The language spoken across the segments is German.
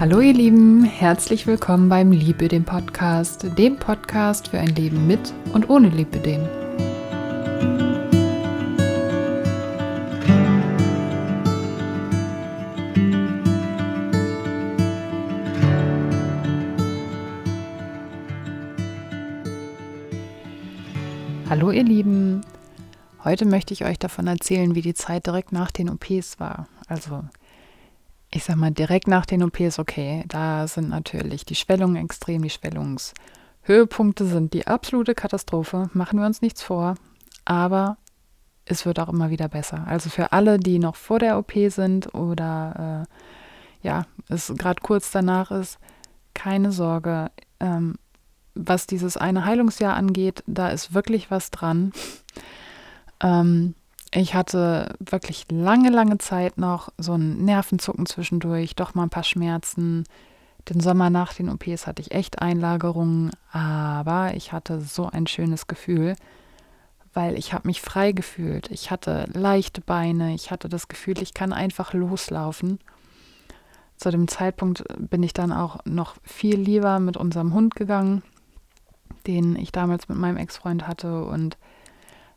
Hallo ihr Lieben, herzlich willkommen beim Lipödem Podcast, dem Podcast für ein Leben mit und ohne Lipödem. Hallo ihr Lieben, heute möchte ich euch davon erzählen, wie die Zeit direkt nach den OPs war. Also ich sag mal, direkt nach den OPs, okay, da sind natürlich die Schwellungen extrem, die Schwellungshöhepunkte sind die absolute Katastrophe, machen wir uns nichts vor, aber es wird auch immer wieder besser. Also für alle, die noch vor der OP sind oder äh, ja, es gerade kurz danach ist, keine Sorge. Ähm, was dieses eine Heilungsjahr angeht, da ist wirklich was dran. Ähm, ich hatte wirklich lange, lange Zeit noch so ein Nervenzucken zwischendurch, doch mal ein paar Schmerzen. Den Sommer nach den OPs hatte ich echt Einlagerungen, aber ich hatte so ein schönes Gefühl, weil ich habe mich frei gefühlt. Ich hatte leichte Beine, ich hatte das Gefühl, ich kann einfach loslaufen. Zu dem Zeitpunkt bin ich dann auch noch viel lieber mit unserem Hund gegangen, den ich damals mit meinem Ex-Freund hatte und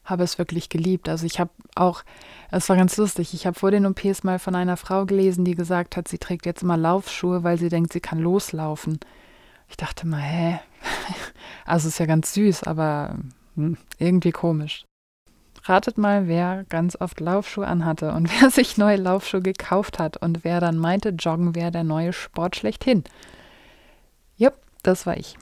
habe es wirklich geliebt. Also ich habe auch, es war ganz lustig, ich habe vor den OPs mal von einer Frau gelesen, die gesagt hat, sie trägt jetzt immer Laufschuhe, weil sie denkt, sie kann loslaufen. Ich dachte mal, hä? Also ist ja ganz süß, aber hm, irgendwie komisch. Ratet mal, wer ganz oft Laufschuhe anhatte und wer sich neue Laufschuhe gekauft hat und wer dann meinte, Joggen wäre der neue Sport schlechthin. Jupp, das war ich.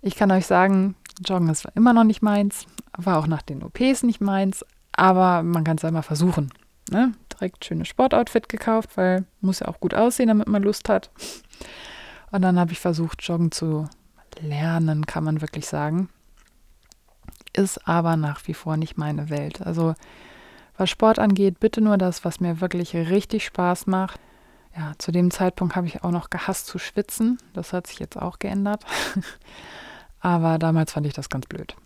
Ich kann euch sagen, Joggen ist immer noch nicht meins, war auch nach den OPs nicht meins, aber man kann es ja mal versuchen. Ne? Direkt schönes Sportoutfit gekauft, weil muss ja auch gut aussehen, damit man Lust hat. Und dann habe ich versucht, Joggen zu lernen, kann man wirklich sagen. Ist aber nach wie vor nicht meine Welt. Also was Sport angeht, bitte nur das, was mir wirklich richtig Spaß macht. Ja, zu dem Zeitpunkt habe ich auch noch gehasst zu schwitzen. Das hat sich jetzt auch geändert. aber damals fand ich das ganz blöd.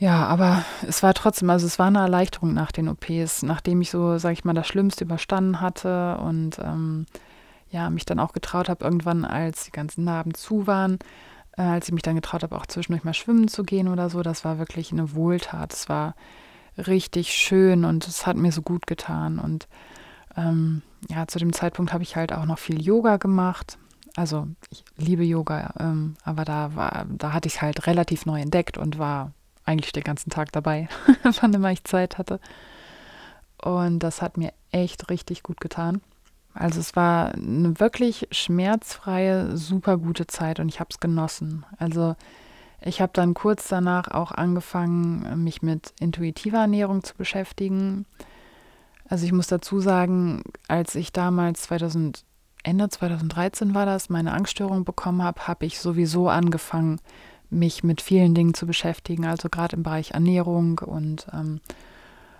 Ja, aber es war trotzdem, also es war eine Erleichterung nach den OPs, nachdem ich so, sag ich mal, das Schlimmste überstanden hatte und ähm, ja, mich dann auch getraut habe, irgendwann, als die ganzen Narben zu waren, äh, als ich mich dann getraut habe, auch zwischendurch mal schwimmen zu gehen oder so, das war wirklich eine Wohltat. Es war richtig schön und es hat mir so gut getan. Und ähm, ja, zu dem Zeitpunkt habe ich halt auch noch viel Yoga gemacht. Also ich liebe Yoga, ähm, aber da war, da hatte ich es halt relativ neu entdeckt und war eigentlich den ganzen Tag dabei, wann immer ich Zeit hatte. Und das hat mir echt richtig gut getan. Also es war eine wirklich schmerzfreie, super gute Zeit und ich habe es genossen. Also ich habe dann kurz danach auch angefangen, mich mit intuitiver Ernährung zu beschäftigen. Also ich muss dazu sagen, als ich damals 2000, Ende 2013 war das, meine Angststörung bekommen habe, habe ich sowieso angefangen, mich mit vielen Dingen zu beschäftigen, also gerade im Bereich Ernährung und ähm,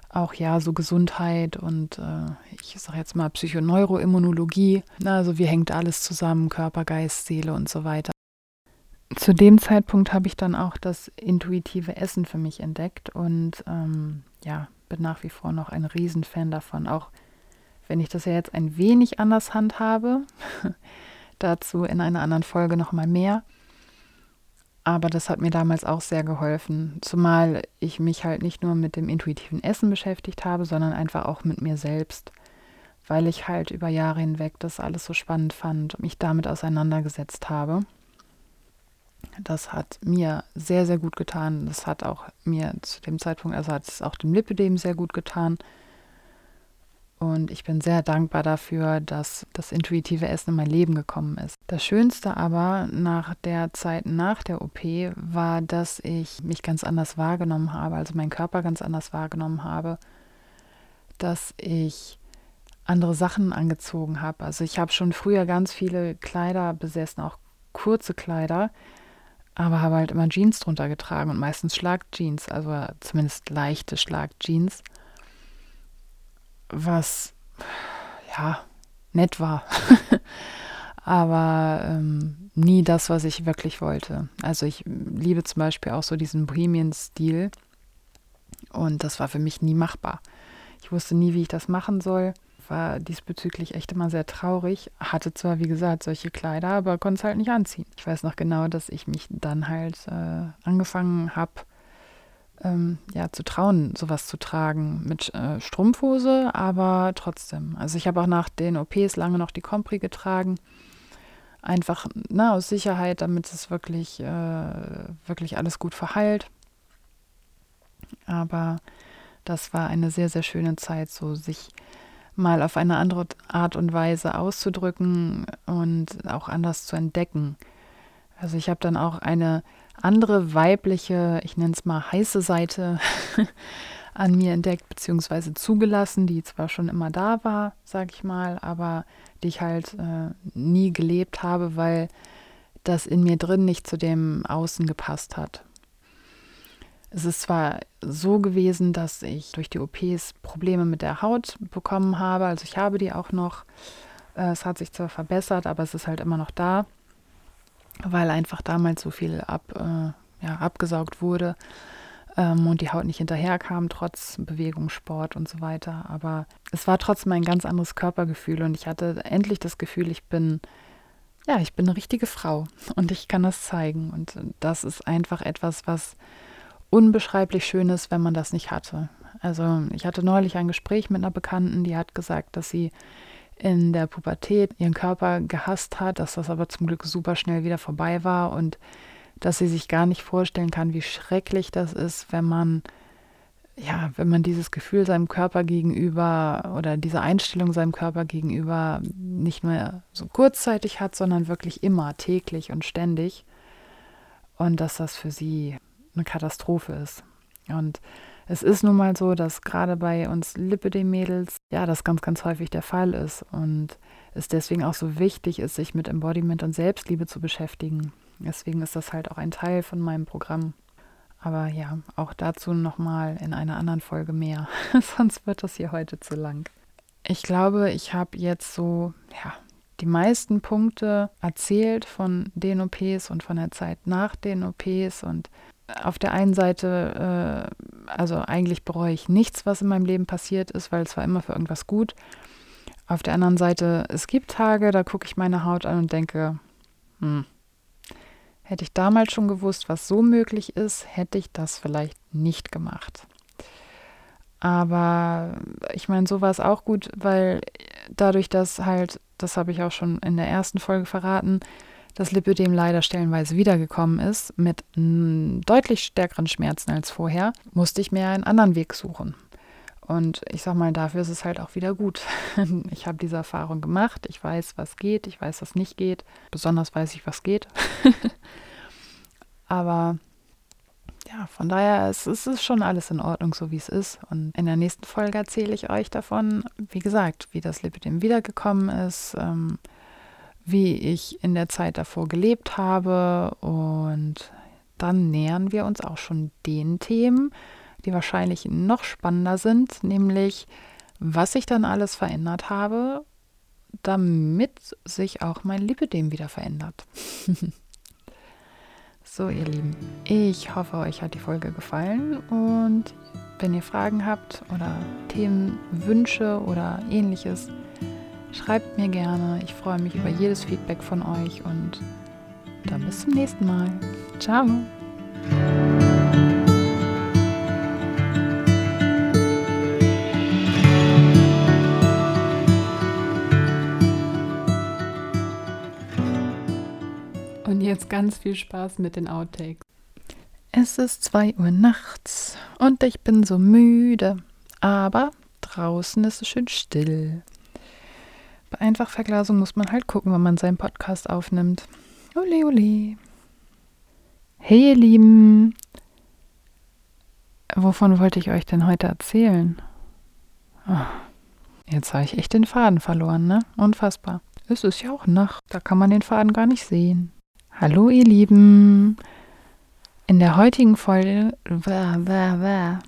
auch ja so Gesundheit und äh, ich sage jetzt mal Psychoneuroimmunologie. Also wie hängt alles zusammen, Körper, Geist, Seele und so weiter. Zu dem Zeitpunkt habe ich dann auch das intuitive Essen für mich entdeckt und ähm, ja, bin nach wie vor noch ein Riesenfan davon, auch wenn ich das ja jetzt ein wenig anders handhabe. Dazu in einer anderen Folge nochmal mehr. Aber das hat mir damals auch sehr geholfen, zumal ich mich halt nicht nur mit dem intuitiven Essen beschäftigt habe, sondern einfach auch mit mir selbst, weil ich halt über Jahre hinweg das alles so spannend fand und mich damit auseinandergesetzt habe. Das hat mir sehr, sehr gut getan. Das hat auch mir zu dem Zeitpunkt, also hat es auch dem Lipidem sehr gut getan. Und ich bin sehr dankbar dafür, dass das intuitive Essen in mein Leben gekommen ist. Das Schönste aber nach der Zeit nach der OP war, dass ich mich ganz anders wahrgenommen habe, also meinen Körper ganz anders wahrgenommen habe, dass ich andere Sachen angezogen habe. Also ich habe schon früher ganz viele Kleider besessen, auch kurze Kleider, aber habe halt immer Jeans drunter getragen und meistens Schlagjeans, also zumindest leichte Schlagjeans was ja nett war. Aber ähm, nie das, was ich wirklich wollte. Also ich liebe zum Beispiel auch so diesen Bohemian-Stil. Und das war für mich nie machbar. Ich wusste nie, wie ich das machen soll. war diesbezüglich echt immer sehr traurig. Hatte zwar, wie gesagt, solche Kleider, aber konnte es halt nicht anziehen. Ich weiß noch genau, dass ich mich dann halt äh, angefangen habe, ähm, ja, zu trauen, sowas zu tragen mit äh, Strumpfhose, aber trotzdem. Also ich habe auch nach den OPs lange noch die Compri getragen. Einfach na, ne, aus Sicherheit, damit es wirklich, äh, wirklich alles gut verheilt. Aber das war eine sehr, sehr schöne Zeit, so sich mal auf eine andere Art und Weise auszudrücken und auch anders zu entdecken. Also ich habe dann auch eine andere weibliche, ich nenne es mal heiße Seite an mir entdeckt bzw. zugelassen, die zwar schon immer da war, sage ich mal, aber die ich halt äh, nie gelebt habe, weil das in mir drin nicht zu dem Außen gepasst hat. Es ist zwar so gewesen, dass ich durch die OPs Probleme mit der Haut bekommen habe, also ich habe die auch noch. Äh, es hat sich zwar verbessert, aber es ist halt immer noch da weil einfach damals so viel ab, äh, ja, abgesaugt wurde ähm, und die Haut nicht hinterherkam, trotz Bewegung, Sport und so weiter. Aber es war trotzdem ein ganz anderes Körpergefühl und ich hatte endlich das Gefühl, ich bin, ja, ich bin eine richtige Frau und ich kann das zeigen. Und das ist einfach etwas, was unbeschreiblich schön ist, wenn man das nicht hatte. Also ich hatte neulich ein Gespräch mit einer Bekannten, die hat gesagt, dass sie in der Pubertät ihren Körper gehasst hat, dass das aber zum Glück super schnell wieder vorbei war und dass sie sich gar nicht vorstellen kann, wie schrecklich das ist, wenn man ja, wenn man dieses Gefühl seinem Körper gegenüber oder diese Einstellung seinem Körper gegenüber nicht nur so kurzzeitig hat, sondern wirklich immer, täglich und ständig. Und dass das für sie eine Katastrophe ist. Und es ist nun mal so, dass gerade bei uns Lipidem-Mädels ja das ganz, ganz häufig der Fall ist und es deswegen auch so wichtig ist, sich mit Embodiment und Selbstliebe zu beschäftigen. Deswegen ist das halt auch ein Teil von meinem Programm. Aber ja, auch dazu nochmal in einer anderen Folge mehr. Sonst wird das hier heute zu lang. Ich glaube, ich habe jetzt so, ja, die meisten Punkte erzählt von den OPs und von der Zeit nach den OPs und auf der einen Seite, äh, also eigentlich bereue ich nichts, was in meinem Leben passiert ist, weil es war immer für irgendwas gut. Auf der anderen Seite, es gibt Tage, da gucke ich meine Haut an und denke, hm, hätte ich damals schon gewusst, was so möglich ist, hätte ich das vielleicht nicht gemacht. Aber ich meine, so war es auch gut, weil dadurch, dass halt, das habe ich auch schon in der ersten Folge verraten, dass Lipödem leider stellenweise wiedergekommen ist, mit deutlich stärkeren Schmerzen als vorher, musste ich mir einen anderen Weg suchen. Und ich sag mal, dafür ist es halt auch wieder gut. Ich habe diese Erfahrung gemacht. Ich weiß, was geht. Ich weiß, was nicht geht. Besonders weiß ich, was geht. Aber ja, von daher ist es schon alles in Ordnung, so wie es ist. Und in der nächsten Folge erzähle ich euch davon, wie gesagt, wie das Lipidem wiedergekommen ist, ähm, wie ich in der Zeit davor gelebt habe. Und dann nähern wir uns auch schon den Themen, die wahrscheinlich noch spannender sind, nämlich was ich dann alles verändert habe, damit sich auch mein Lipidem wieder verändert. so, ihr Lieben, ich hoffe, euch hat die Folge gefallen und wenn ihr Fragen habt oder Themenwünsche oder ähnliches, Schreibt mir gerne. Ich freue mich über jedes Feedback von euch und dann bis zum nächsten Mal. Ciao. Und jetzt ganz viel Spaß mit den Outtakes. Es ist 2 Uhr nachts und ich bin so müde, aber draußen ist es schön still. Bei Einfachverglasung muss man halt gucken, wenn man seinen Podcast aufnimmt. Ole, ole. Hey, ihr Lieben. Wovon wollte ich euch denn heute erzählen? Oh, jetzt habe ich echt den Faden verloren, ne? Unfassbar. Es ist ja auch Nacht, da kann man den Faden gar nicht sehen. Hallo, ihr Lieben. In der heutigen Folge. Wah, wah, wah.